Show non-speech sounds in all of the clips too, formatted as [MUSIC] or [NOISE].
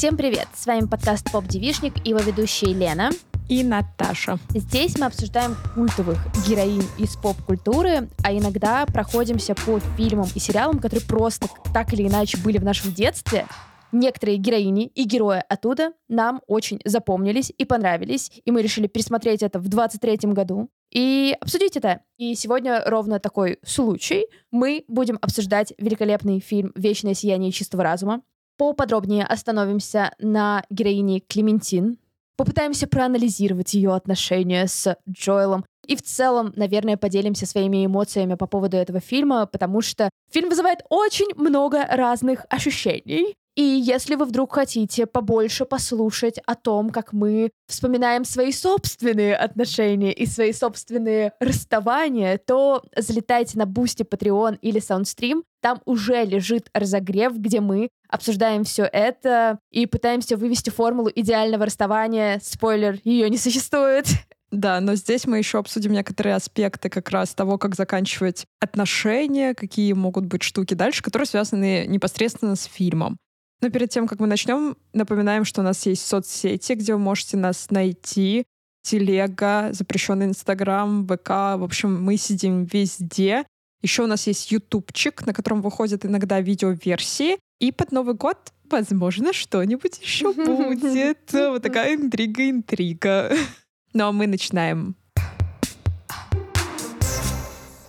Всем привет! С вами подкаст «Поп Девишник» и его ведущие Лена и Наташа. Здесь мы обсуждаем культовых героинь из поп-культуры, а иногда проходимся по фильмам и сериалам, которые просто так или иначе были в нашем детстве. Некоторые героини и герои оттуда нам очень запомнились и понравились, и мы решили пересмотреть это в 23 году и обсудить это. И сегодня ровно такой случай. Мы будем обсуждать великолепный фильм «Вечное сияние чистого разума». Поподробнее остановимся на героине Клементин, попытаемся проанализировать ее отношения с Джоэлом. И в целом, наверное, поделимся своими эмоциями по поводу этого фильма, потому что фильм вызывает очень много разных ощущений. И если вы вдруг хотите побольше послушать о том, как мы вспоминаем свои собственные отношения и свои собственные расставания, то залетайте на Бусти, Patreon или Soundstream. Там уже лежит разогрев, где мы обсуждаем все это и пытаемся вывести формулу идеального расставания. Спойлер, ее не существует. Да, но здесь мы еще обсудим некоторые аспекты как раз того, как заканчивать отношения, какие могут быть штуки дальше, которые связаны непосредственно с фильмом. Но перед тем, как мы начнем, напоминаем, что у нас есть соцсети, где вы можете нас найти. Телега, запрещенный Инстаграм, ВК. В общем, мы сидим везде. Еще у нас есть ютубчик, на котором выходят иногда видеоверсии. И под Новый год, возможно, что-нибудь еще [LAUGHS] будет. Вот такая интрига-интрига. [LAUGHS] Ну а мы начинаем.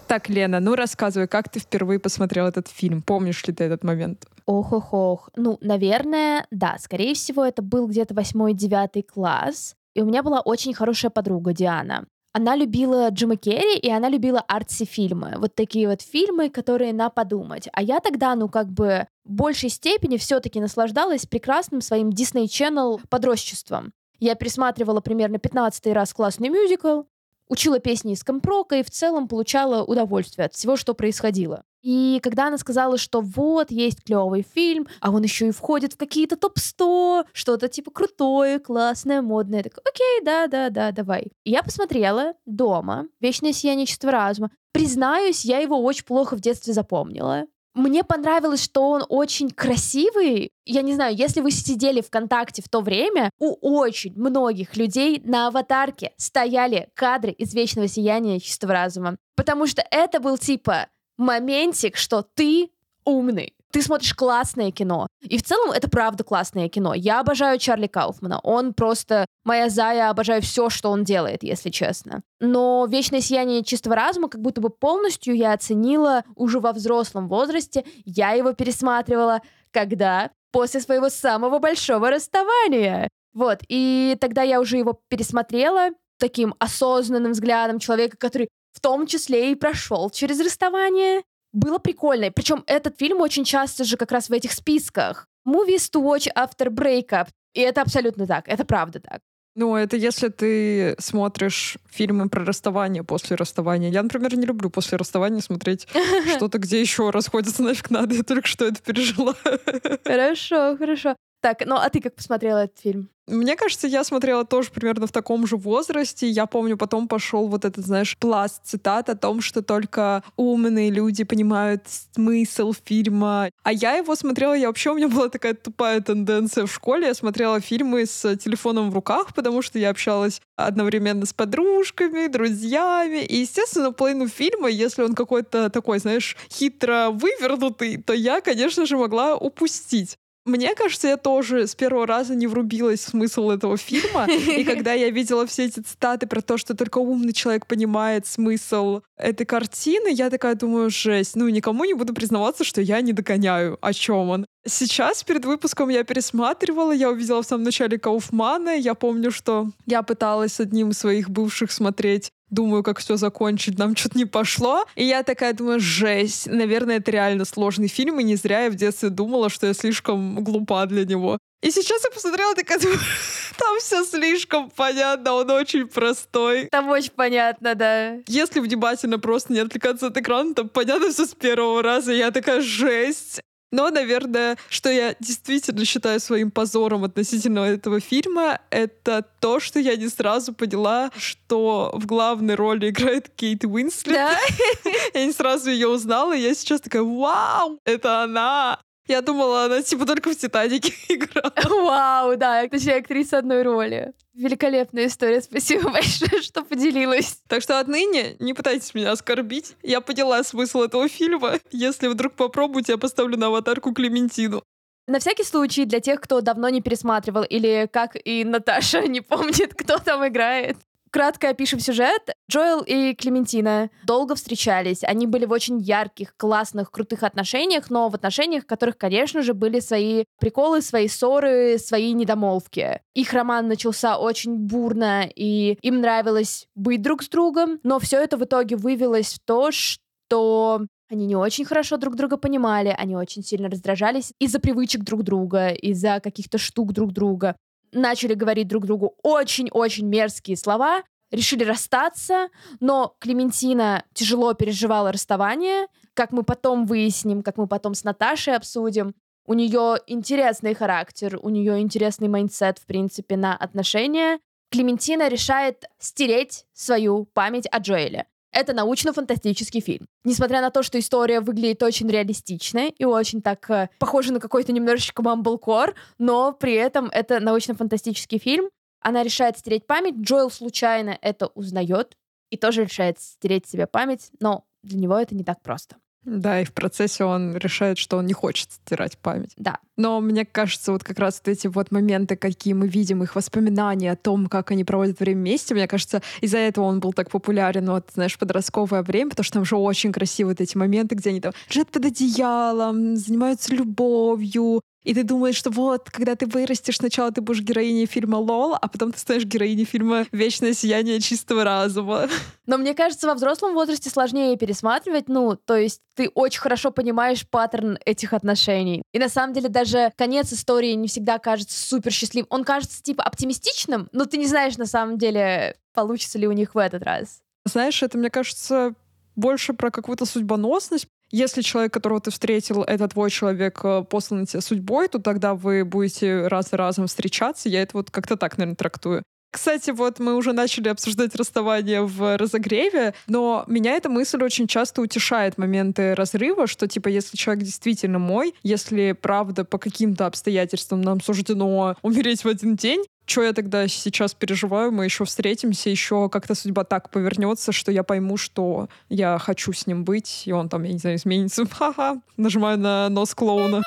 Так, Лена, ну рассказывай, как ты впервые посмотрел этот фильм? Помнишь ли ты этот момент? Ох-ох-ох. Ну, наверное, да. Скорее всего, это был где-то восьмой-девятый класс. И у меня была очень хорошая подруга Диана. Она любила Джима Керри, и она любила арти-фильмы. Вот такие вот фильмы, которые на подумать. А я тогда, ну, как бы в большей степени все-таки наслаждалась прекрасным своим Disney Channel подростчеством. Я пересматривала примерно 15 раз классный мюзикл, учила песни из компрока и в целом получала удовольствие от всего, что происходило. И когда она сказала, что вот, есть клевый фильм, а он еще и входит в какие-то топ-100, что-то типа крутое, классное, модное, я такая, окей, да-да-да, давай. И я посмотрела дома «Вечное сияние чистого разума». Признаюсь, я его очень плохо в детстве запомнила. Мне понравилось, что он очень красивый. Я не знаю, если вы сидели ВКонтакте в то время, у очень многих людей на аватарке стояли кадры из «Вечного сияния чистого разума». Потому что это был типа моментик, что ты умный ты смотришь классное кино. И в целом это правда классное кино. Я обожаю Чарли Кауфмана. Он просто моя зая, обожаю все, что он делает, если честно. Но «Вечное сияние чистого разума» как будто бы полностью я оценила уже во взрослом возрасте. Я его пересматривала, когда? После своего самого большого расставания. Вот, и тогда я уже его пересмотрела таким осознанным взглядом человека, который в том числе и прошел через расставание было прикольно. Причем этот фильм очень часто же как раз в этих списках. Movies to watch after breakup. И это абсолютно так, это правда так. Ну, это если ты смотришь фильмы про расставание после расставания. Я, например, не люблю после расставания смотреть [LAUGHS] что-то, где еще расходятся нафиг надо. Я только что это пережила. [LAUGHS] Хорошо, хорошо. Так, ну а ты как посмотрела этот фильм? Мне кажется, я смотрела тоже примерно в таком же возрасте. Я помню, потом пошел вот этот, знаешь, пласт цитат о том, что только умные люди понимают смысл фильма. А я его смотрела, я вообще, у меня была такая тупая тенденция в школе. Я смотрела фильмы с телефоном в руках, потому что я общалась одновременно с подружками, друзьями. И, естественно, половину фильма, если он какой-то такой, знаешь, хитро вывернутый, то я, конечно же, могла упустить. Мне кажется, я тоже с первого раза не врубилась в смысл этого фильма. И [LAUGHS] когда я видела все эти цитаты про то, что только умный человек понимает смысл этой картины, я такая думаю, жесть. Ну, никому не буду признаваться, что я не догоняю, о чем он. Сейчас перед выпуском я пересматривала, я увидела в самом начале Кауфмана. Я помню, что я пыталась с одним из своих бывших смотреть думаю, как все закончить, нам что-то не пошло. И я такая думаю, жесть, наверное, это реально сложный фильм, и не зря я в детстве думала, что я слишком глупа для него. И сейчас я посмотрела, такая думаю, [LAUGHS] там все слишком понятно, он очень простой. Там очень понятно, да. Если внимательно просто не отвлекаться от экрана, то понятно все с первого раза. Я такая, жесть. Но, наверное, что я действительно считаю своим позором относительно этого фильма, это то, что я не сразу поняла, что в главной роли играет Кейт Уинслет. Да? [LAUGHS] Я не сразу ее узнала, и я сейчас такая, вау, это она! Я думала, она типа только в «Титанике» [LAUGHS] играла. Вау, да, точнее, актриса одной роли. Великолепная история, спасибо большое, [LAUGHS] что поделилась. Так что отныне не пытайтесь меня оскорбить. Я поняла смысл этого фильма. Если вдруг попробуете, я поставлю на аватарку Клементину. На всякий случай, для тех, кто давно не пересматривал, или как и Наташа [LAUGHS] не помнит, кто там играет, Кратко опишем сюжет. Джоэл и Клементина долго встречались. Они были в очень ярких, классных, крутых отношениях, но в отношениях, в которых, конечно же, были свои приколы, свои ссоры, свои недомолвки. Их роман начался очень бурно, и им нравилось быть друг с другом, но все это в итоге вывелось в то, что они не очень хорошо друг друга понимали, они очень сильно раздражались из-за привычек друг друга, из-за каких-то штук друг друга начали говорить друг другу очень-очень мерзкие слова, решили расстаться, но Клементина тяжело переживала расставание, как мы потом выясним, как мы потом с Наташей обсудим. У нее интересный характер, у нее интересный mindset, в принципе, на отношения. Клементина решает стереть свою память о Джоэле. Это научно-фантастический фильм. Несмотря на то, что история выглядит очень реалистичной и очень так э, похожа на какой-то немножечко мамблкор, но при этом это научно-фантастический фильм. Она решает стереть память, Джоэл случайно это узнает и тоже решает стереть себе память, но для него это не так просто. Да, и в процессе он решает, что он не хочет стирать память. Да. Но мне кажется, вот как раз вот эти вот моменты, какие мы видим, их воспоминания о том, как они проводят время вместе, мне кажется, из-за этого он был так популярен, вот, знаешь, подростковое время, потому что там же очень красивые вот эти моменты, где они там лежат под одеялом, занимаются любовью, и ты думаешь, что вот, когда ты вырастешь, сначала ты будешь героиней фильма «Лол», а потом ты станешь героиней фильма «Вечное сияние чистого разума». [LAUGHS] Но мне кажется, во взрослом возрасте сложнее пересматривать, ну, то есть ты очень хорошо понимаешь паттерн этих отношений. И на самом деле даже конец истории не всегда кажется супер счастливым. Он кажется типа оптимистичным, но ты не знаешь на самом деле, получится ли у них в этот раз. Знаешь, это, мне кажется, больше про какую-то судьбоносность, если человек, которого ты встретил, это твой человек, э, посланный тебе судьбой, то тогда вы будете раз за разом встречаться. Я это вот как-то так, наверное, трактую. Кстати, вот мы уже начали обсуждать расставание в разогреве, но меня эта мысль очень часто утешает моменты разрыва, что типа если человек действительно мой, если правда по каким-то обстоятельствам нам суждено умереть в один день, что я тогда сейчас переживаю, мы еще встретимся, еще как-то судьба так повернется, что я пойму, что я хочу с ним быть, и он там, я не знаю, изменится. [LAUGHS] Ха-ха. Нажимаю на нос клоуна.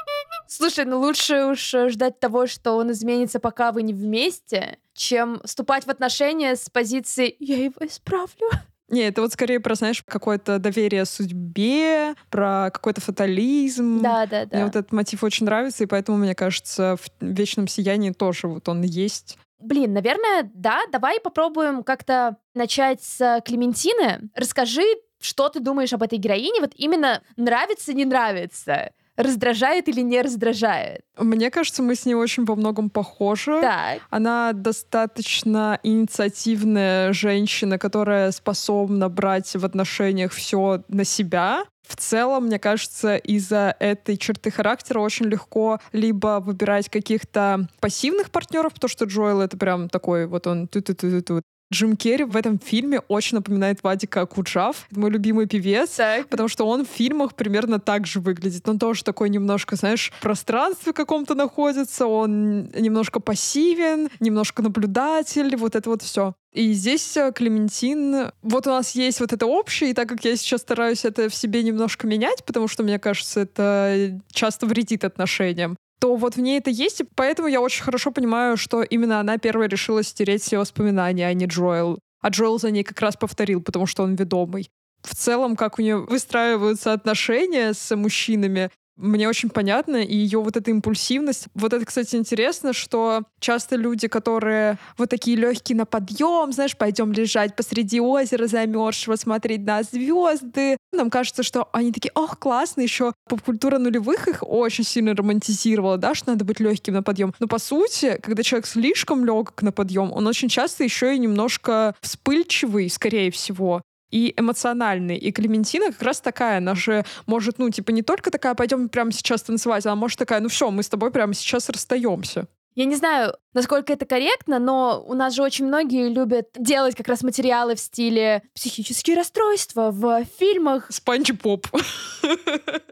Слушай, ну лучше уж ждать того, что он изменится, пока вы не вместе, чем вступать в отношения с позиции «я его исправлю». Не, это вот скорее про, знаешь, какое-то доверие судьбе, про какой-то фатализм. Да, да, да. Мне вот этот мотив очень нравится, и поэтому, мне кажется, в «Вечном сиянии» тоже вот он есть. Блин, наверное, да. Давай попробуем как-то начать с Клементины. Расскажи, что ты думаешь об этой героине? Вот именно нравится, не нравится раздражает или не раздражает? Мне кажется, мы с ней очень во многом похожи. Так. Она достаточно инициативная женщина, которая способна брать в отношениях все на себя. В целом, мне кажется, из-за этой черты характера очень легко либо выбирать каких-то пассивных партнеров, потому что Джоэл это прям такой, вот он ту-ту-ту-ту, Джим Керри в этом фильме очень напоминает Вадика Куджав, мой любимый певец, так. потому что он в фильмах примерно так же выглядит. Он тоже такой немножко, знаешь, в пространстве каком-то находится, он немножко пассивен, немножко наблюдатель, вот это вот все. И здесь э, Клементин, вот у нас есть вот это общее, и так как я сейчас стараюсь это в себе немножко менять, потому что, мне кажется, это часто вредит отношениям, то вот в ней это есть, и поэтому я очень хорошо понимаю, что именно она первая решила стереть все воспоминания, а не Джоэл. А Джоэл за ней как раз повторил, потому что он ведомый. В целом, как у нее выстраиваются отношения с мужчинами, мне очень понятно, и ее вот эта импульсивность. Вот это, кстати, интересно, что часто люди, которые вот такие легкие на подъем, знаешь, пойдем лежать посреди озера замерзшего, смотреть на звезды. Нам кажется, что они такие, ох, классно, еще поп-культура нулевых их очень сильно романтизировала, да, что надо быть легким на подъем. Но по сути, когда человек слишком легок на подъем, он очень часто еще и немножко вспыльчивый, скорее всего и эмоциональный. И Клементина как раз такая, она же может, ну, типа, не только такая, пойдем прямо сейчас танцевать, а может такая, ну все, мы с тобой прямо сейчас расстаемся. Я не знаю, насколько это корректно, но у нас же очень многие любят делать как раз материалы в стиле психические расстройства в фильмах. Спанч Поп. [LAUGHS]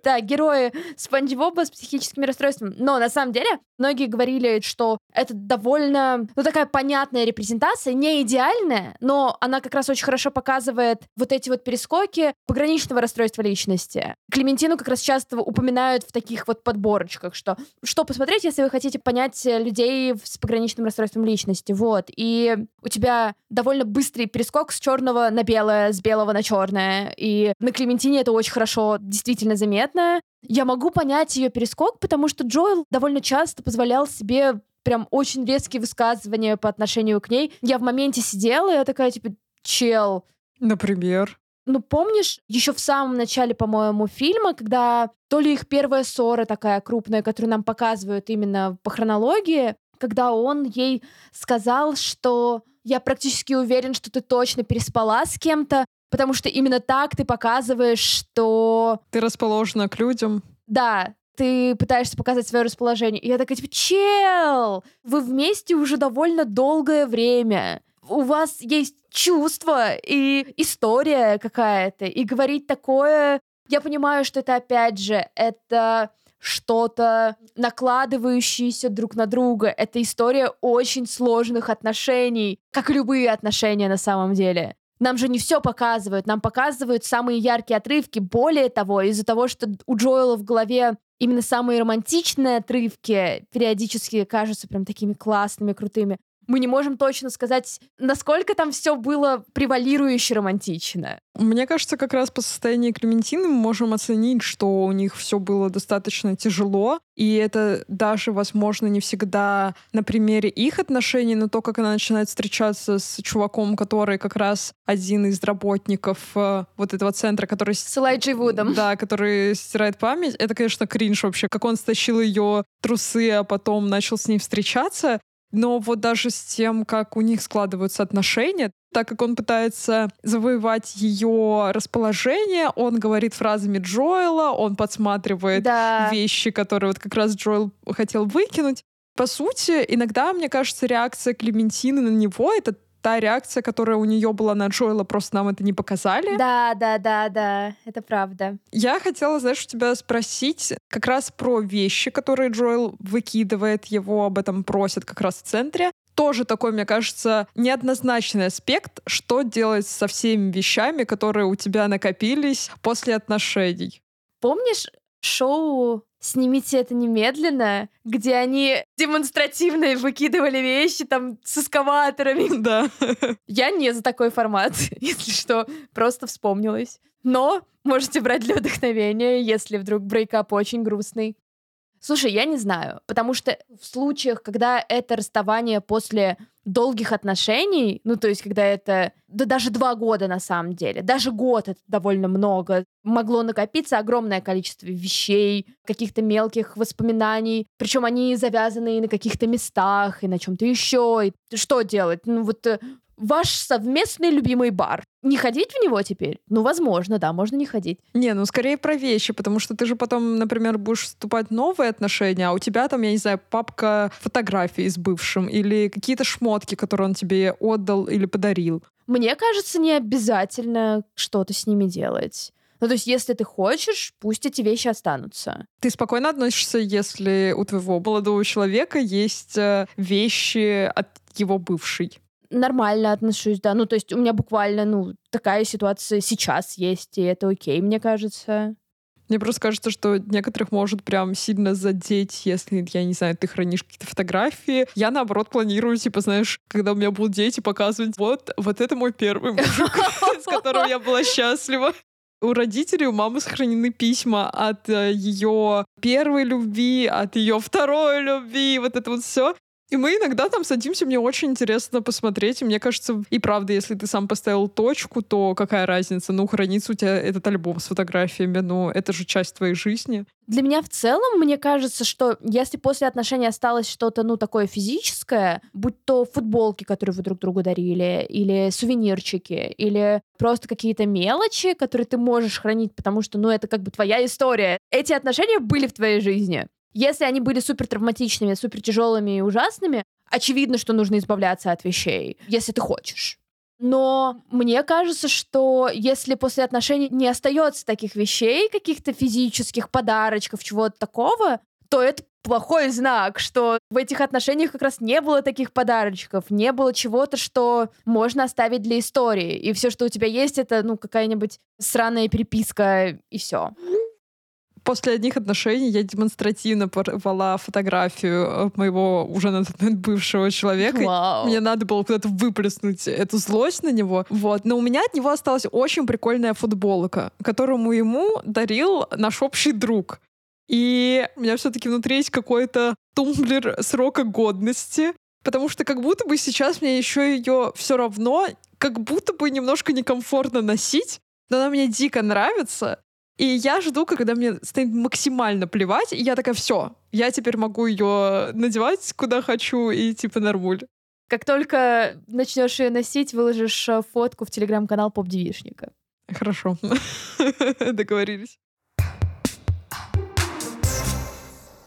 Да, герои Спанч Боба с психическими расстройствами. Но на самом деле многие говорили, что это довольно, ну, такая понятная репрезентация, не идеальная, но она как раз очень хорошо показывает вот эти вот перескоки пограничного расстройства личности. Клементину как раз часто упоминают в таких вот подборочках, что что посмотреть, если вы хотите понять людей с пограничным расстройством личности. Вот. И у тебя довольно быстрый перескок с черного на белое, с белого на черное. И на Клементине это очень хорошо действительно заметно. Я могу понять ее перескок, потому что Джоэл довольно часто позволял себе прям очень резкие высказывания по отношению к ней. Я в моменте сидела, и я такая, типа, чел. Например? Ну, помнишь, еще в самом начале, по-моему, фильма, когда то ли их первая ссора такая крупная, которую нам показывают именно по хронологии, когда он ей сказал, что я практически уверен, что ты точно переспала с кем-то, потому что именно так ты показываешь, что... Ты расположена к людям. Да, ты пытаешься показать свое расположение. И я такая, типа, чел, вы вместе уже довольно долгое время. У вас есть чувство и история какая-то. И говорить такое... Я понимаю, что это, опять же, это что-то накладывающееся друг на друга. Это история очень сложных отношений, как и любые отношения на самом деле. Нам же не все показывают, нам показывают самые яркие отрывки. Более того, из-за того, что у Джоэла в голове именно самые романтичные отрывки периодически кажутся прям такими классными, крутыми мы не можем точно сказать, насколько там все было превалирующе романтично. Мне кажется, как раз по состоянию Клементины мы можем оценить, что у них все было достаточно тяжело, и это даже, возможно, не всегда на примере их отношений, но то, как она начинает встречаться с чуваком, который как раз один из работников э, вот этого центра, который... С Элайджей Вудом. Да, который стирает память. Это, конечно, кринж вообще, как он стащил ее трусы, а потом начал с ней встречаться. Но вот даже с тем, как у них складываются отношения, так как он пытается завоевать ее расположение, он говорит фразами Джоэла, он подсматривает да. вещи, которые вот как раз Джоэл хотел выкинуть. По сути, иногда, мне кажется, реакция Клементины на него — это та реакция, которая у нее была на Джоэла, просто нам это не показали. Да, да, да, да, это правда. Я хотела, знаешь, у тебя спросить как раз про вещи, которые Джоэл выкидывает, его об этом просят как раз в центре. Тоже такой, мне кажется, неоднозначный аспект, что делать со всеми вещами, которые у тебя накопились после отношений. Помнишь шоу снимите это немедленно, где они демонстративно выкидывали вещи там с эскаваторами. [LAUGHS] Да. Я не за такой формат, [LAUGHS] если что, просто вспомнилась. Но можете брать для вдохновения, если вдруг брейкап очень грустный. Слушай, я не знаю, потому что в случаях, когда это расставание после долгих отношений, ну, то есть, когда это, да даже два года на самом деле, даже год это довольно много, могло накопиться огромное количество вещей, каких-то мелких воспоминаний, причем они завязаны и на каких-то местах, и на чем-то еще. И что делать? Ну, вот э, ваш совместный любимый бар. Не ходить в него теперь? Ну, возможно, да, можно не ходить. Не, ну скорее про вещи, потому что ты же потом, например, будешь вступать в новые отношения, а у тебя там, я не знаю, папка фотографий с бывшим или какие-то шмотки, которые он тебе отдал или подарил. Мне кажется, не обязательно что-то с ними делать. Ну, то есть, если ты хочешь, пусть эти вещи останутся. Ты спокойно относишься, если у твоего молодого человека есть э, вещи от его бывшей? Нормально отношусь, да. Ну, то есть у меня буквально, ну, такая ситуация сейчас есть, и это окей, мне кажется. Мне просто кажется, что некоторых может прям сильно задеть, если, я не знаю, ты хранишь какие-то фотографии. Я, наоборот, планирую, типа, знаешь, когда у меня будут дети, показывать, вот, вот это мой первый мужик, [LAUGHS] с которым я была счастлива. У родителей, у мамы сохранены письма от э, ее первой любви, от ее второй любви, вот это вот все. И мы иногда там садимся, мне очень интересно посмотреть. И мне кажется, и правда, если ты сам поставил точку, то какая разница? Ну, хранится у тебя этот альбом с фотографиями, ну, это же часть твоей жизни. Для меня в целом, мне кажется, что если после отношений осталось что-то, ну, такое физическое, будь то футболки, которые вы друг другу дарили, или сувенирчики, или просто какие-то мелочи, которые ты можешь хранить, потому что, ну, это как бы твоя история. Эти отношения были в твоей жизни. Если они были супер травматичными, супер тяжелыми и ужасными, очевидно, что нужно избавляться от вещей, если ты хочешь. Но мне кажется, что если после отношений не остается таких вещей, каких-то физических подарочков, чего-то такого, то это плохой знак, что в этих отношениях как раз не было таких подарочков, не было чего-то, что можно оставить для истории. И все, что у тебя есть, это ну какая-нибудь сраная переписка и все после одних отношений я демонстративно порвала фотографию э, моего уже на тот момент бывшего человека. Вау. Мне надо было куда-то выплеснуть эту злость на него. Вот. Но у меня от него осталась очень прикольная футболка, которую ему дарил наш общий друг. И у меня все-таки внутри есть какой-то тумблер срока годности, потому что как будто бы сейчас мне еще ее все равно, как будто бы немножко некомфортно носить, но она мне дико нравится. И я жду, когда мне станет максимально плевать, и я такая, все, я теперь могу ее надевать куда хочу и типа нормуль. Как только начнешь ее носить, выложишь э, фотку в телеграм-канал поп-девишника. Хорошо. [LAUGHS] Договорились.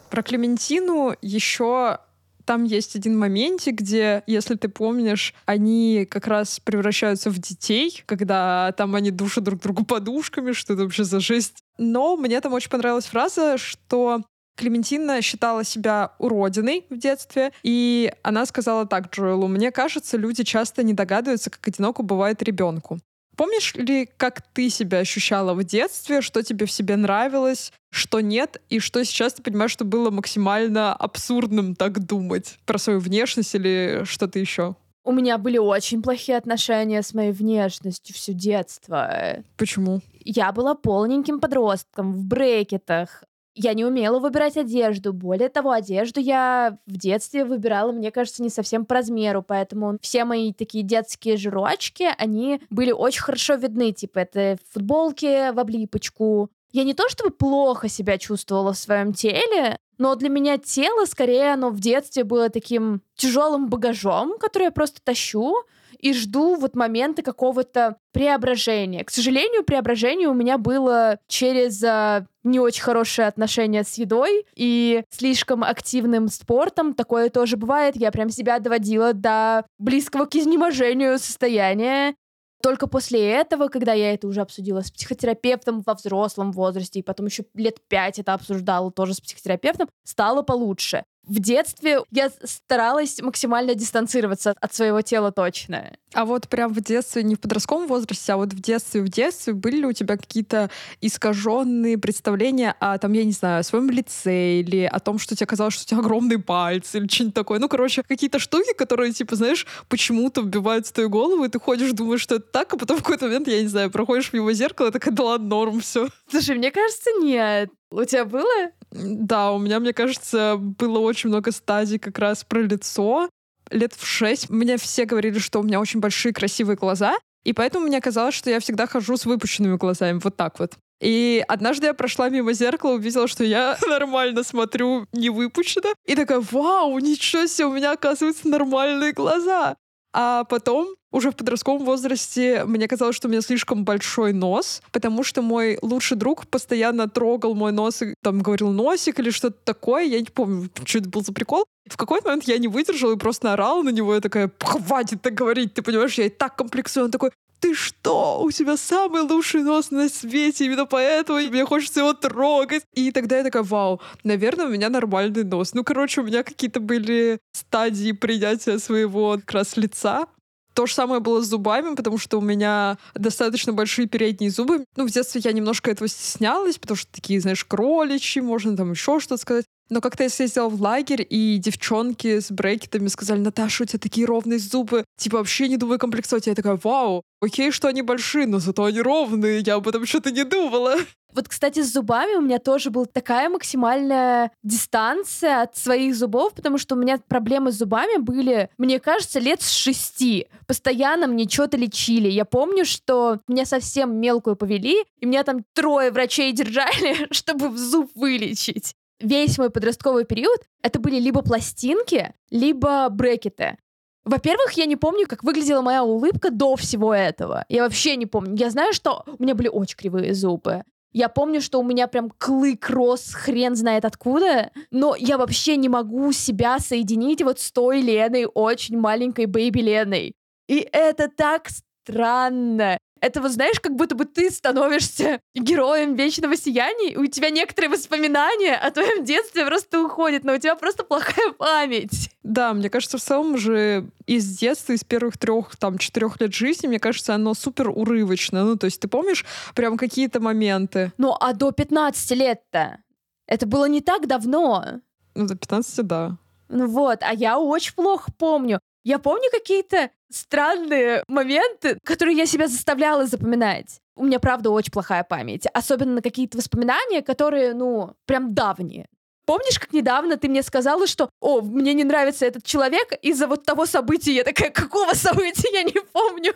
Про Клементину еще там есть один моментик, где, если ты помнишь, они как раз превращаются в детей, когда там они душат друг другу подушками, что это вообще за жесть. Но мне там очень понравилась фраза, что Клементина считала себя уродиной в детстве, и она сказала так Джоэлу, «Мне кажется, люди часто не догадываются, как одиноко бывает ребенку. Помнишь ли, как ты себя ощущала в детстве, что тебе в себе нравилось, что нет, и что сейчас ты понимаешь, что было максимально абсурдным так думать про свою внешность или что-то еще? У меня были очень плохие отношения с моей внешностью все детство. Почему? Я была полненьким подростком в брекетах, я не умела выбирать одежду. Более того, одежду я в детстве выбирала, мне кажется, не совсем по размеру, поэтому все мои такие детские жирочки, они были очень хорошо видны. Типа это футболки в облипочку. Я не то чтобы плохо себя чувствовала в своем теле, но для меня тело, скорее, оно в детстве было таким тяжелым багажом, который я просто тащу, и жду вот момента какого-то преображения. К сожалению, преображение у меня было через а, не очень хорошие отношения с едой и слишком активным спортом. Такое тоже бывает. Я прям себя доводила до близкого к изнеможению состояния. Только после этого, когда я это уже обсудила с психотерапевтом во взрослом возрасте, и потом еще лет пять это обсуждала тоже с психотерапевтом, стало получше в детстве я старалась максимально дистанцироваться от своего тела точно. А вот прям в детстве, не в подростковом возрасте, а вот в детстве, в детстве были ли у тебя какие-то искаженные представления о, там, я не знаю, о своем лице или о том, что тебе казалось, что у тебя огромные пальцы или что-нибудь такое. Ну, короче, какие-то штуки, которые, типа, знаешь, почему-то вбивают в твою голову, и ты ходишь, думаешь, что это так, а потом в какой-то момент, я не знаю, проходишь в его зеркало, и такая, да ладно, норм, все. Слушай, мне кажется, нет. У тебя было? Да, у меня, мне кажется, было очень много стадий как раз про лицо. Лет в шесть мне все говорили, что у меня очень большие красивые глаза, и поэтому мне казалось, что я всегда хожу с выпущенными глазами, вот так вот. И однажды я прошла мимо зеркала, увидела, что я [LAUGHS] нормально смотрю, не выпущена. И такая, вау, ничего себе, у меня, оказывается, нормальные глаза. А потом, уже в подростковом возрасте, мне казалось, что у меня слишком большой нос, потому что мой лучший друг постоянно трогал мой нос и там говорил носик или что-то такое. Я не помню, [LAUGHS] что это был за прикол. В какой-то момент я не выдержала и просто орала на него. Я такая, хватит так говорить, ты понимаешь, я и так комплексую. Он такой, ты что? У тебя самый лучший нос на свете, именно поэтому мне хочется его трогать. И тогда я такая, вау, наверное, у меня нормальный нос. Ну, короче, у меня какие-то были стадии принятия своего как раз лица. То же самое было с зубами, потому что у меня достаточно большие передние зубы. Ну, в детстве я немножко этого стеснялась, потому что такие, знаешь, кроличьи, можно там еще что-то сказать. Но как-то я съездила в лагерь, и девчонки с брекетами сказали, Наташа, у тебя такие ровные зубы, типа вообще не думай комплексовать. Я такая, вау, окей, что они большие, но зато они ровные, я об этом что-то не думала. Вот, кстати, с зубами у меня тоже была такая максимальная дистанция от своих зубов, потому что у меня проблемы с зубами были, мне кажется, лет с шести. Постоянно мне что-то лечили. Я помню, что меня совсем мелкую повели, и меня там трое врачей держали, [LAUGHS] чтобы в зуб вылечить весь мой подростковый период это были либо пластинки, либо брекеты. Во-первых, я не помню, как выглядела моя улыбка до всего этого. Я вообще не помню. Я знаю, что у меня были очень кривые зубы. Я помню, что у меня прям клык рос хрен знает откуда, но я вообще не могу себя соединить вот с той Леной, очень маленькой бэйби Леной. И это так странно. Это вот знаешь, как будто бы ты становишься [LAUGHS] героем вечного сияния, и у тебя некоторые воспоминания о твоем детстве просто уходят, но у тебя просто плохая [LAUGHS] память. Да, мне кажется, в целом же из детства, из первых трех, там, четырех лет жизни, мне кажется, оно супер урывочно. Ну, то есть ты помнишь прям какие-то моменты? Ну, а до 15 лет-то? Это было не так давно. Ну, до 15, да. Ну вот, а я очень плохо помню. Я помню какие-то странные моменты, которые я себя заставляла запоминать. У меня, правда, очень плохая память. Особенно на какие-то воспоминания, которые, ну, прям давние. Помнишь, как недавно ты мне сказала, что «О, мне не нравится этот человек из-за вот того события?» Я такая «Какого события? Я не помню».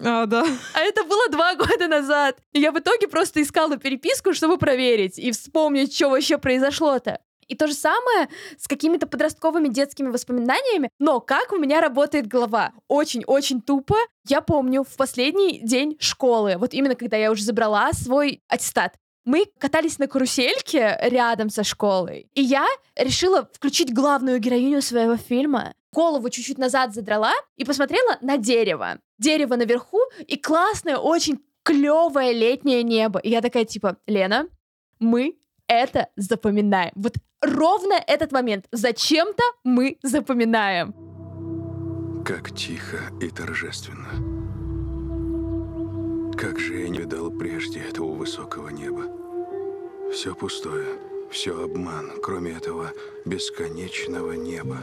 А, да. А это было два года назад. И я в итоге просто искала переписку, чтобы проверить и вспомнить, что вообще произошло-то. И то же самое с какими-то подростковыми детскими воспоминаниями, но как у меня работает голова? Очень-очень тупо. Я помню в последний день школы, вот именно когда я уже забрала свой аттестат, мы катались на карусельке рядом со школой, и я решила включить главную героиню своего фильма, голову чуть-чуть назад задрала и посмотрела на дерево. Дерево наверху и классное, очень клевое летнее небо. И я такая типа, Лена, мы это запоминаем. Вот ровно этот момент. Зачем-то мы запоминаем. Как тихо и торжественно. Как же я не видал прежде этого высокого неба. Все пустое, все обман, кроме этого бесконечного неба.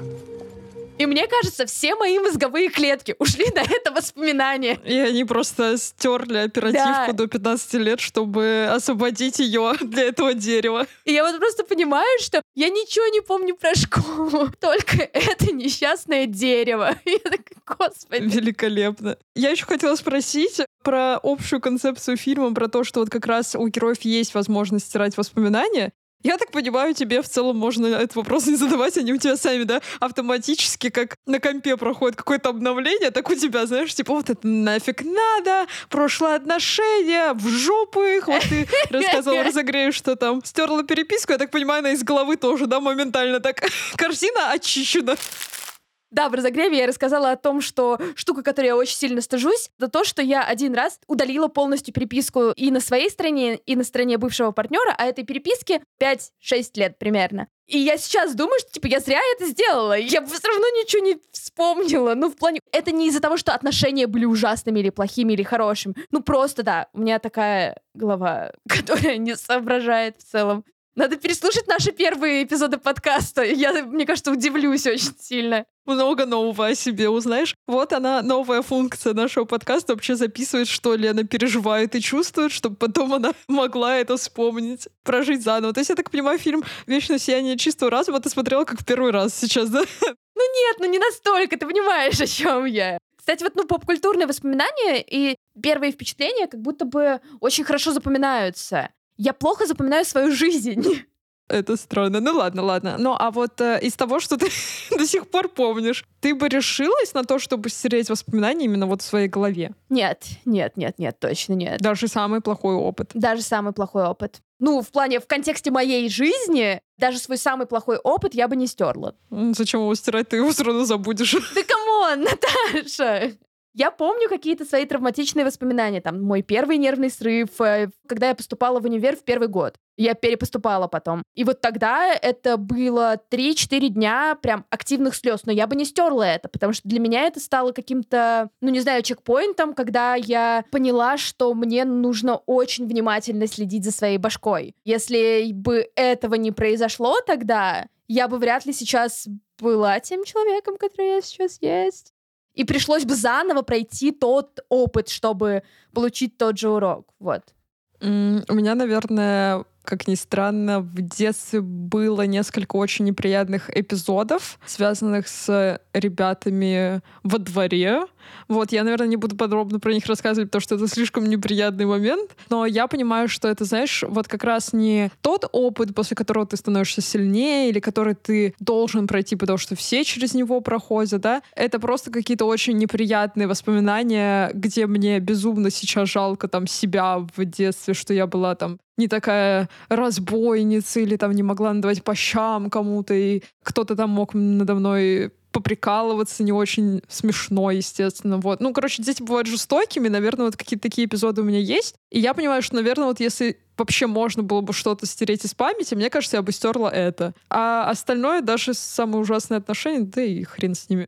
И мне кажется, все мои мозговые клетки ушли на это воспоминание. И они просто стерли оперативку да. до 15 лет, чтобы освободить ее для этого дерева. И я вот просто понимаю, что я ничего не помню про школу, [LAUGHS] только это несчастное дерево. [LAUGHS] Я такая, господи. Великолепно. Я еще хотела спросить про общую концепцию фильма, про то, что вот как раз у героев есть возможность стирать воспоминания. Я так понимаю, тебе в целом можно этот вопрос не задавать, они у тебя сами, да, автоматически, как на компе проходит какое-то обновление, так у тебя, знаешь, типа вот это нафиг надо, прошлое отношение, в жопу их, вот ты рассказывал [LAUGHS] разогрею, что там стерла переписку, я так понимаю, она из головы тоже, да, моментально так, [LAUGHS] корзина очищена. Да, в разогреве я рассказала о том, что штука, которой я очень сильно стыжусь, это то, что я один раз удалила полностью переписку и на своей стороне, и на стороне бывшего партнера, а этой переписке 5-6 лет примерно. И я сейчас думаю, что, типа, я зря это сделала. Я все равно ничего не вспомнила. Ну, в плане... Это не из-за того, что отношения были ужасными или плохими, или хорошими. Ну, просто, да, у меня такая голова, [LAUGHS] которая не соображает в целом. Надо переслушать наши первые эпизоды подкаста. Я, мне кажется, удивлюсь очень сильно. Много нового о себе узнаешь. Вот она, новая функция нашего подкаста. Вообще записывает, что Лена переживает и чувствует, чтобы потом она [LAUGHS] могла это вспомнить, прожить заново. То есть, я так понимаю, фильм «Вечное сияние чистого разума» ты смотрела как в первый раз сейчас, да? [LAUGHS] Ну нет, ну не настолько, ты понимаешь, о чем я. Кстати, вот ну поп-культурные воспоминания и первые впечатления как будто бы очень хорошо запоминаются я плохо запоминаю свою жизнь. [LAUGHS] Это странно. Ну ладно, ладно. Ну а вот э, из того, что ты [LAUGHS] до сих пор помнишь, ты бы решилась на то, чтобы стереть воспоминания именно вот в своей голове? Нет, нет, нет, нет, точно нет. Даже самый плохой опыт? Даже самый плохой опыт. Ну, в плане, в контексте моей жизни, даже свой самый плохой опыт я бы не стерла. Зачем его стирать? Ты его все равно забудешь. Да come on, [LAUGHS] Наташа! Я помню какие-то свои травматичные воспоминания. Там мой первый нервный срыв, э, когда я поступала в универ в первый год. Я перепоступала потом. И вот тогда это было 3-4 дня прям активных слез. Но я бы не стерла это, потому что для меня это стало каким-то, ну не знаю, чекпоинтом, когда я поняла, что мне нужно очень внимательно следить за своей башкой. Если бы этого не произошло тогда, я бы вряд ли сейчас была тем человеком, который я сейчас есть. И пришлось бы заново пройти тот опыт, чтобы получить тот же урок. Вот. У меня, наверное, как ни странно, в детстве было несколько очень неприятных эпизодов, связанных с ребятами во дворе. Вот, я, наверное, не буду подробно про них рассказывать, потому что это слишком неприятный момент. Но я понимаю, что это, знаешь, вот как раз не тот опыт, после которого ты становишься сильнее, или который ты должен пройти, потому что все через него проходят, да. Это просто какие-то очень неприятные воспоминания, где мне безумно сейчас жалко там себя в детстве, что я была там не такая разбойница или там не могла надавать по щам кому-то, и кто-то там мог надо мной поприкалываться не очень смешно, естественно. Вот. Ну, короче, дети бывают жестокими, наверное, вот какие-то такие эпизоды у меня есть. И я понимаю, что, наверное, вот если вообще можно было бы что-то стереть из памяти, мне кажется, я бы стерла это. А остальное, даже самые ужасные отношения, да и хрен с ними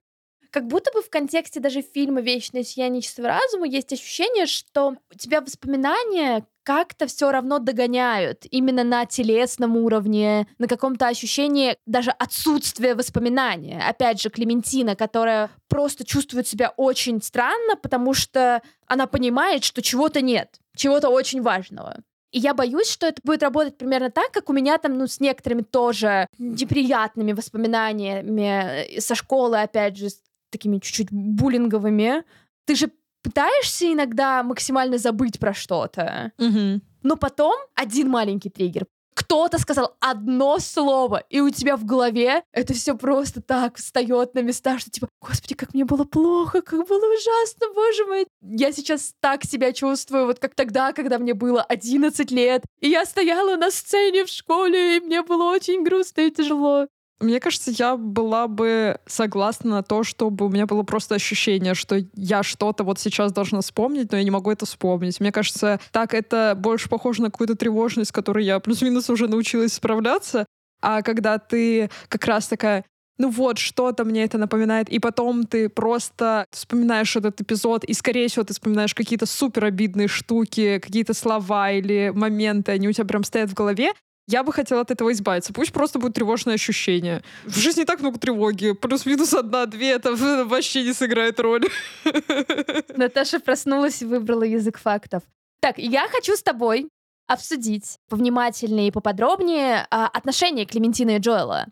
как будто бы в контексте даже фильма «Вечное сияние чистого разума» есть ощущение, что у тебя воспоминания как-то все равно догоняют именно на телесном уровне, на каком-то ощущении даже отсутствия воспоминания. Опять же, Клементина, которая просто чувствует себя очень странно, потому что она понимает, что чего-то нет, чего-то очень важного. И я боюсь, что это будет работать примерно так, как у меня там, ну, с некоторыми тоже неприятными воспоминаниями со школы, опять же, такими чуть-чуть буллинговыми, ты же пытаешься иногда максимально забыть про что-то. Угу. Но потом один маленький триггер. Кто-то сказал одно слово, и у тебя в голове это все просто так встает на места, что типа, господи, как мне было плохо, как было ужасно, боже мой. Я сейчас так себя чувствую, вот как тогда, когда мне было 11 лет, и я стояла на сцене в школе, и мне было очень грустно и тяжело. Мне кажется, я была бы согласна на то, чтобы у меня было просто ощущение, что я что-то вот сейчас должна вспомнить, но я не могу это вспомнить. Мне кажется, так это больше похоже на какую-то тревожность, с которой я плюс-минус уже научилась справляться. А когда ты как раз такая, ну вот, что-то мне это напоминает, и потом ты просто вспоминаешь этот эпизод, и, скорее всего, ты вспоминаешь какие-то супер обидные штуки, какие-то слова или моменты, они у тебя прям стоят в голове, я бы хотела от этого избавиться. Пусть просто будет тревожное ощущение. В жизни так много тревоги. Плюс-минус одна-две, это вообще не сыграет роль. [LAUGHS] Наташа проснулась и выбрала язык фактов. Так, я хочу с тобой обсудить повнимательнее и поподробнее а, отношения Клементины и Джоэла.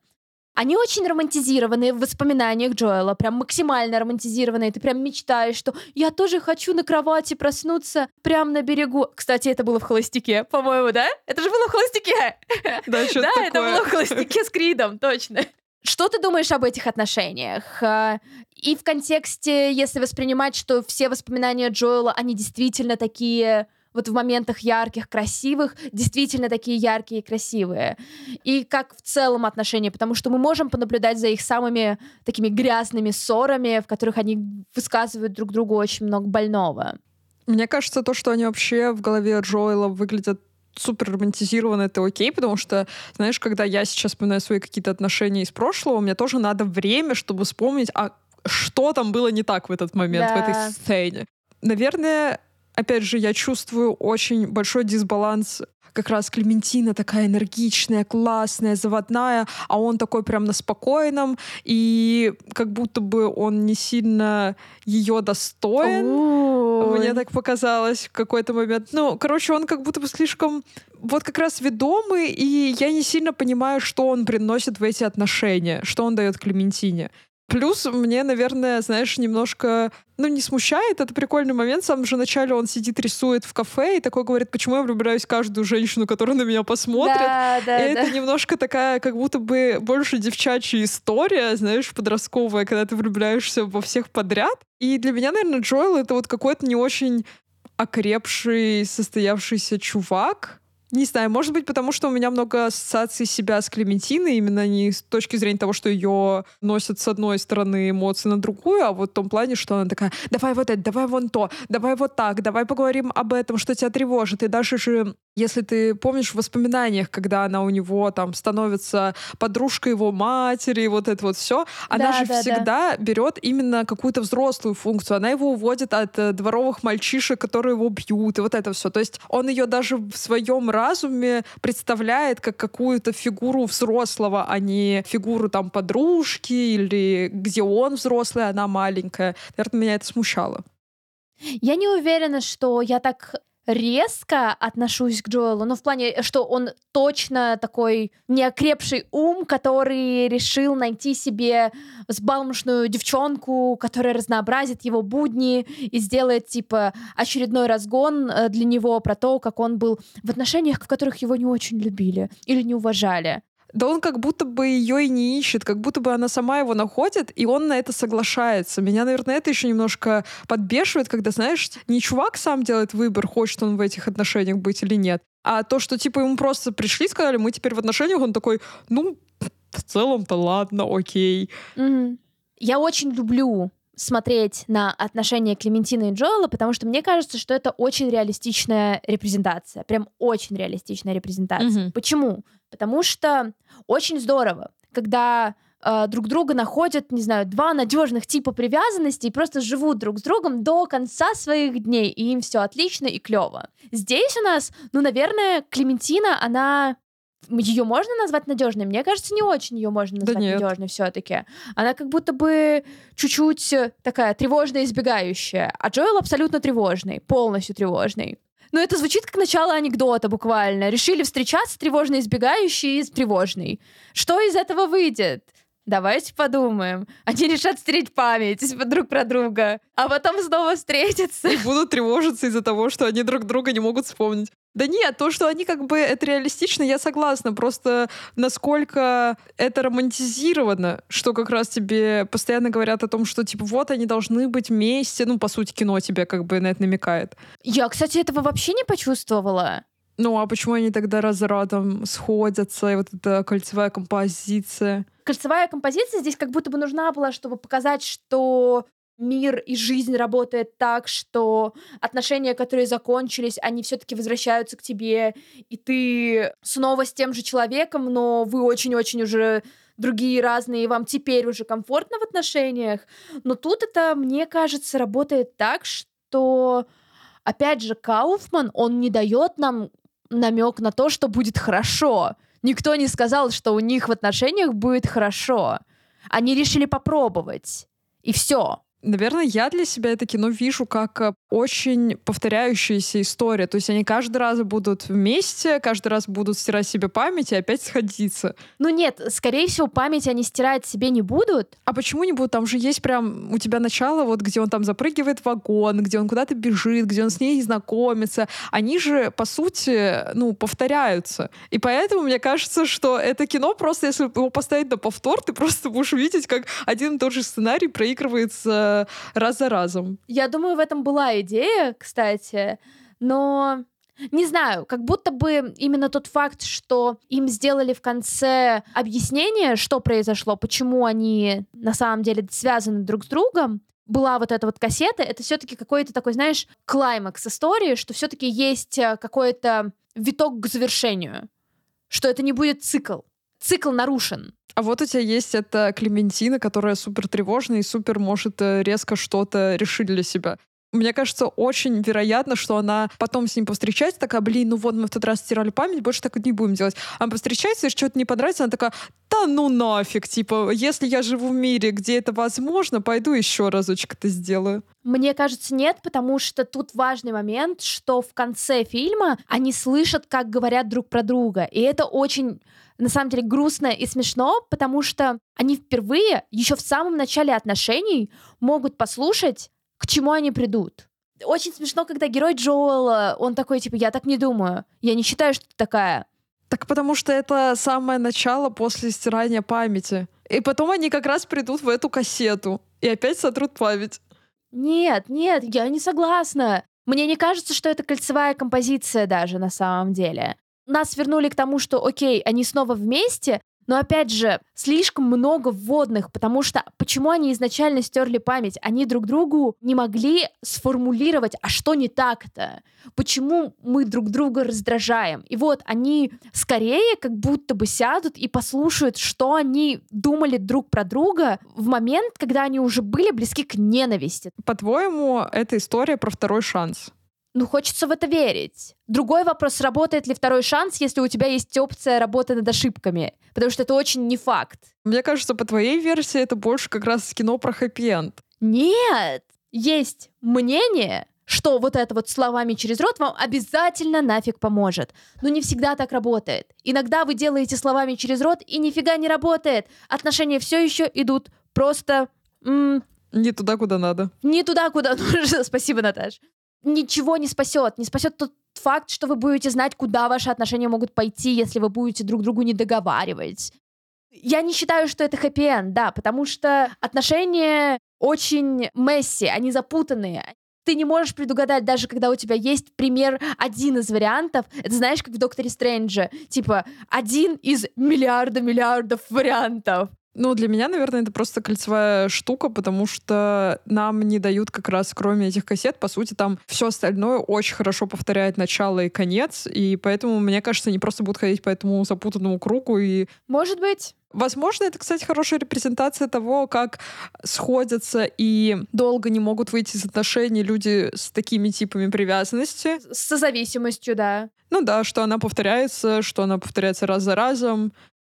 Они очень романтизированы в воспоминаниях Джоэла, прям максимально романтизированные. Ты прям мечтаешь, что я тоже хочу на кровати проснуться прямо на берегу. Кстати, это было в «Холостяке», по-моему, да? Это же было в «Холостяке». Да, [LAUGHS] что Да, это было в «Холостяке» с Кридом, точно. Что ты думаешь об этих отношениях? А, и в контексте, если воспринимать, что все воспоминания Джоэла, они действительно такие вот в моментах ярких, красивых, действительно такие яркие и красивые. И как в целом отношения, потому что мы можем понаблюдать за их самыми такими грязными ссорами, в которых они высказывают друг другу очень много больного. Мне кажется, то, что они вообще в голове Джоэла выглядят супер романтизированно, это окей, потому что, знаешь, когда я сейчас вспоминаю свои какие-то отношения из прошлого, мне тоже надо время, чтобы вспомнить, а что там было не так в этот момент, да. в этой сцене. Наверное, опять же, я чувствую очень большой дисбаланс как раз Клементина такая энергичная, классная, заводная, а он такой прям на спокойном, и как будто бы он не сильно ее достоин. Ой. Мне так показалось в какой-то момент. Ну, короче, он как будто бы слишком вот как раз ведомый, и я не сильно понимаю, что он приносит в эти отношения, что он дает Клементине. Плюс мне, наверное, знаешь, немножко, ну, не смущает. Это прикольный момент. В самом же начале он сидит, рисует в кафе и такой говорит, почему я влюбляюсь в каждую женщину, которая на меня посмотрит. Да, да, и да. это немножко такая, как будто бы больше девчачья история, знаешь, подростковая, когда ты влюбляешься во всех подряд. И для меня, наверное, Джоэл — это вот какой-то не очень окрепший, состоявшийся чувак, не знаю, может быть, потому что у меня много ассоциаций себя с Клементиной, именно не с точки зрения того, что ее носят с одной стороны эмоции на другую, а вот в том плане, что она такая, давай вот это, давай вон то, давай вот так, давай поговорим об этом, что тебя тревожит. И даже же если ты помнишь в воспоминаниях, когда она у него там становится подружкой его матери, вот это вот все, она да, же да, всегда да. берет именно какую-то взрослую функцию. Она его уводит от э, дворовых мальчишек, которые его бьют, и вот это все. То есть он ее даже в своем разуме представляет как какую-то фигуру взрослого, а не фигуру там подружки или где он взрослый, а она маленькая. Наверное, меня это смущало. Я не уверена, что я так резко отношусь к Джоэлу, ну, в плане, что он точно такой неокрепший ум, который решил найти себе сбалмошную девчонку, которая разнообразит его будни и сделает, типа, очередной разгон э, для него про то, как он был в отношениях, в которых его не очень любили или не уважали. Да он как будто бы ее и не ищет, как будто бы она сама его находит, и он на это соглашается. Меня, наверное, это еще немножко подбешивает, когда, знаешь, не чувак сам делает выбор, хочет он в этих отношениях быть или нет, а то, что, типа, ему просто пришли, сказали, мы теперь в отношениях, он такой, ну, в целом-то ладно, окей. Мгм. Я очень люблю смотреть на отношения Клементины и Джоэла, потому что мне кажется, что это очень реалистичная репрезентация. Прям очень реалистичная репрезентация. Мгм. Почему? Потому что очень здорово, когда э, друг друга находят, не знаю, два надежных типа привязанности и просто живут друг с другом до конца своих дней, и им все отлично и клево. Здесь у нас, ну, наверное, Клементина, она ее можно назвать надежной? Мне кажется, не очень ее можно Да назвать нет. надежной все-таки. Она как будто бы чуть-чуть э, такая тревожная, избегающая, а Джоэл абсолютно тревожный, полностью тревожный. Но это звучит как начало анекдота буквально. Решили встречаться тревожно избегающий и тревожный. Что из этого выйдет? Давайте подумаем. Они решат стереть память друг про друга, а потом снова встретятся. И будут тревожиться из-за того, что они друг друга не могут вспомнить. Да нет, то, что они как бы это реалистично, я согласна. Просто насколько это романтизировано, что как раз тебе постоянно говорят о том, что типа вот они должны быть вместе. Ну, по сути, кино тебе как бы на это намекает. Я, кстати, этого вообще не почувствовала. Ну, а почему они тогда раз за разом сходятся, и вот эта кольцевая композиция? Кольцевая композиция здесь как будто бы нужна была, чтобы показать, что мир и жизнь работает так, что отношения, которые закончились, они все-таки возвращаются к тебе, и ты снова с тем же человеком, но вы очень-очень уже другие разные, и вам теперь уже комфортно в отношениях. Но тут это, мне кажется, работает так, что, опять же, Кауфман, он не дает нам намек на то, что будет хорошо. Никто не сказал, что у них в отношениях будет хорошо. Они решили попробовать. И все. Наверное, я для себя это кино вижу как э, очень повторяющаяся история. То есть они каждый раз будут вместе, каждый раз будут стирать себе память и опять сходиться. Ну нет, скорее всего, память они стирать себе не будут. А почему не будут? Там же есть прям у тебя начало, вот где он там запрыгивает в вагон, где он куда-то бежит, где он с ней знакомится. Они же, по сути, ну, повторяются. И поэтому мне кажется, что это кино просто, если его поставить на повтор, ты просто будешь видеть, как один и тот же сценарий проигрывается раз за разом. Я думаю, в этом была идея, кстати, но не знаю, как будто бы именно тот факт, что им сделали в конце объяснение, что произошло, почему они на самом деле связаны друг с другом, была вот эта вот кассета, это все-таки какой-то такой, знаешь, клаймакс истории, что все-таки есть э, какой-то виток к завершению, что это не будет цикл. Цикл нарушен. А вот у тебя есть эта Клементина, которая супер тревожная и супер может э, резко что-то решить для себя. Мне кажется, очень вероятно, что она потом с ним повстречается, такая, блин, ну вот мы в тот раз стирали память, больше так не будем делать. Она повстречается, если что-то не понравится, она такая, да ну нафиг, типа, если я живу в мире, где это возможно, пойду еще разочек это сделаю. Мне кажется, нет, потому что тут важный момент, что в конце фильма они слышат, как говорят друг про друга. И это очень, на самом деле, грустно и смешно, потому что они впервые, еще в самом начале отношений, могут послушать, к чему они придут. Очень смешно, когда герой Джоэла, он такой, типа, я так не думаю, я не считаю, что ты такая. Так потому что это самое начало после стирания памяти. И потом они как раз придут в эту кассету и опять сотрут память. Нет, нет, я не согласна. Мне не кажется, что это кольцевая композиция даже на самом деле. Нас вернули к тому, что, окей, они снова вместе, но опять же, слишком много вводных, потому что почему они изначально стерли память? Они друг другу не могли сформулировать, а что не так-то? Почему мы друг друга раздражаем? И вот они скорее как будто бы сядут и послушают, что они думали друг про друга в момент, когда они уже были близки к ненависти. По-твоему, это история про второй шанс? Ну, хочется в это верить. Другой вопрос, работает ли второй шанс, если у тебя есть опция работы над ошибками. Потому что это очень не факт. Мне кажется, по твоей версии это больше как раз кино про хэппи-энд. Нет! Есть мнение, что вот это вот словами через рот вам обязательно нафиг поможет. Но не всегда так работает. Иногда вы делаете словами через рот, и нифига не работает. Отношения все еще идут просто м, Не туда, куда надо. не туда, куда [LAUGHS] нужно. Спасибо, Наташ. Ничего не спасет. Не спасет тот факт, что вы будете знать, куда ваши отношения могут пойти, если вы будете друг другу не договаривать. Я не считаю, что это хэппи да, потому что отношения очень месси, они запутанные. Ты не можешь предугадать, даже когда у тебя есть пример, один из вариантов. Это знаешь, как в Докторе Стрэнджа. Типа, один из миллиарда миллиардов вариантов. Ну, для меня, наверное, это просто кольцевая штука, потому что нам не дают как раз, кроме этих кассет, по сути, там все остальное очень хорошо повторяет начало и конец, и поэтому, мне кажется, они просто будут ходить по этому запутанному кругу и... Может быть. Возможно, это, кстати, хорошая репрезентация того, как сходятся и долго не могут выйти из отношений люди с такими типами привязанности. С созависимостью, да. Ну да, что она повторяется, что она повторяется раз за разом,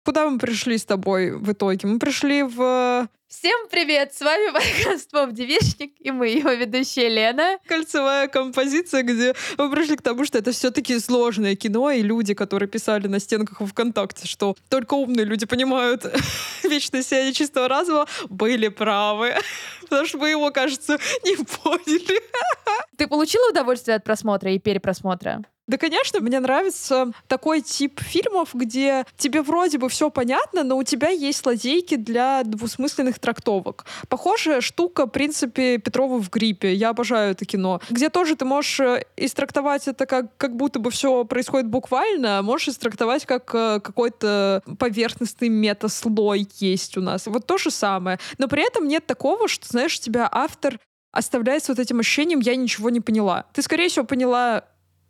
Куда мы пришли с тобой в итоге? Мы пришли в... Всем привет! С вами подкаст Поп Девичник и мы, его ведущая Лена. Кольцевая композиция, где мы пришли к тому, что это все-таки сложное кино, и люди, которые писали на стенках в ВКонтакте, что только умные люди понимают [LAUGHS] вечное сияние чистого разума, были правы. [LAUGHS] Потому что мы его, кажется, не поняли. [LAUGHS] Ты получила удовольствие от просмотра и перепросмотра? Да, конечно, мне нравится такой тип фильмов, где тебе вроде бы все понятно, но у тебя есть лазейки для двусмысленных трактовок. Похожая штука, в принципе, Петрова в гриппе. Я обожаю это кино. Где тоже ты можешь э, истрактовать это как, как будто бы все происходит буквально, а можешь истрактовать как э, какой-то поверхностный метаслой есть у нас. Вот то же самое. Но при этом нет такого, что, знаешь, тебя автор оставляет с вот этим ощущением «я ничего не поняла». Ты, скорее всего, поняла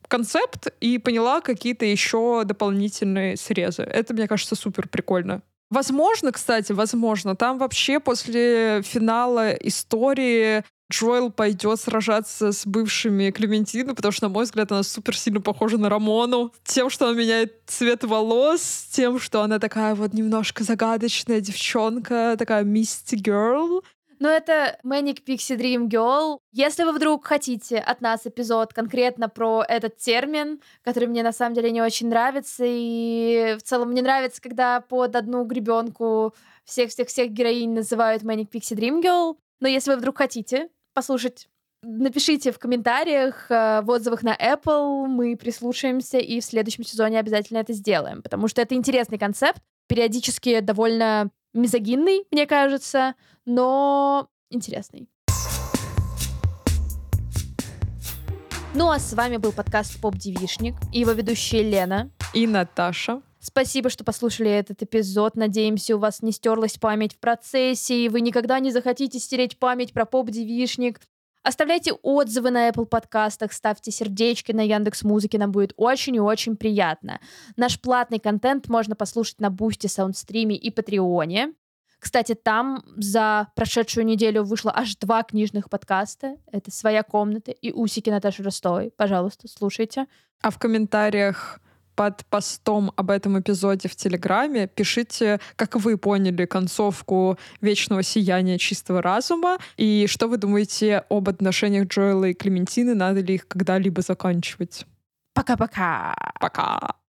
концепт и поняла какие-то еще дополнительные срезы. Это, мне кажется, супер прикольно. Возможно, кстати, возможно, там вообще после финала истории Джоэл пойдет сражаться с бывшими Клементины, потому что, на мой взгляд, она супер сильно похожа на Рамону. Тем, что она меняет цвет волос, тем, что она такая вот немножко загадочная девчонка, такая мисти girl. Но это Manic Pixie Dream Girl. Если вы вдруг хотите от нас эпизод конкретно про этот термин, который мне на самом деле не очень нравится, и в целом мне нравится, когда под одну гребенку всех-всех-всех героинь называют Manic Pixie Dream Girl. Но если вы вдруг хотите послушать Напишите в комментариях, э, в отзывах на Apple, мы прислушаемся и в следующем сезоне обязательно это сделаем, потому что это интересный концепт, периодически довольно мизогинный, мне кажется, но интересный. Ну а с вами был подкаст Поп Девишник и его ведущая Лена и Наташа. Спасибо, что послушали этот эпизод. Надеемся, у вас не стерлась память в процессе, и вы никогда не захотите стереть память про поп-девишник. Оставляйте отзывы на Apple подкастах, ставьте сердечки на Яндекс Музыке, нам будет очень и очень приятно. Наш платный контент можно послушать на Бусти, Саундстриме и Патреоне. Кстати, там за прошедшую неделю вышло аж два книжных подкаста. Это «Своя комната» и «Усики Наташи Ростовой». Пожалуйста, слушайте. А в комментариях под постом об этом эпизоде в Телеграме пишите, как вы поняли концовку «Вечного сияния чистого разума» и что вы думаете об отношениях Джоэла и Клементины, надо ли их когда-либо заканчивать. Пока-пока. Пока. -пока. Пока.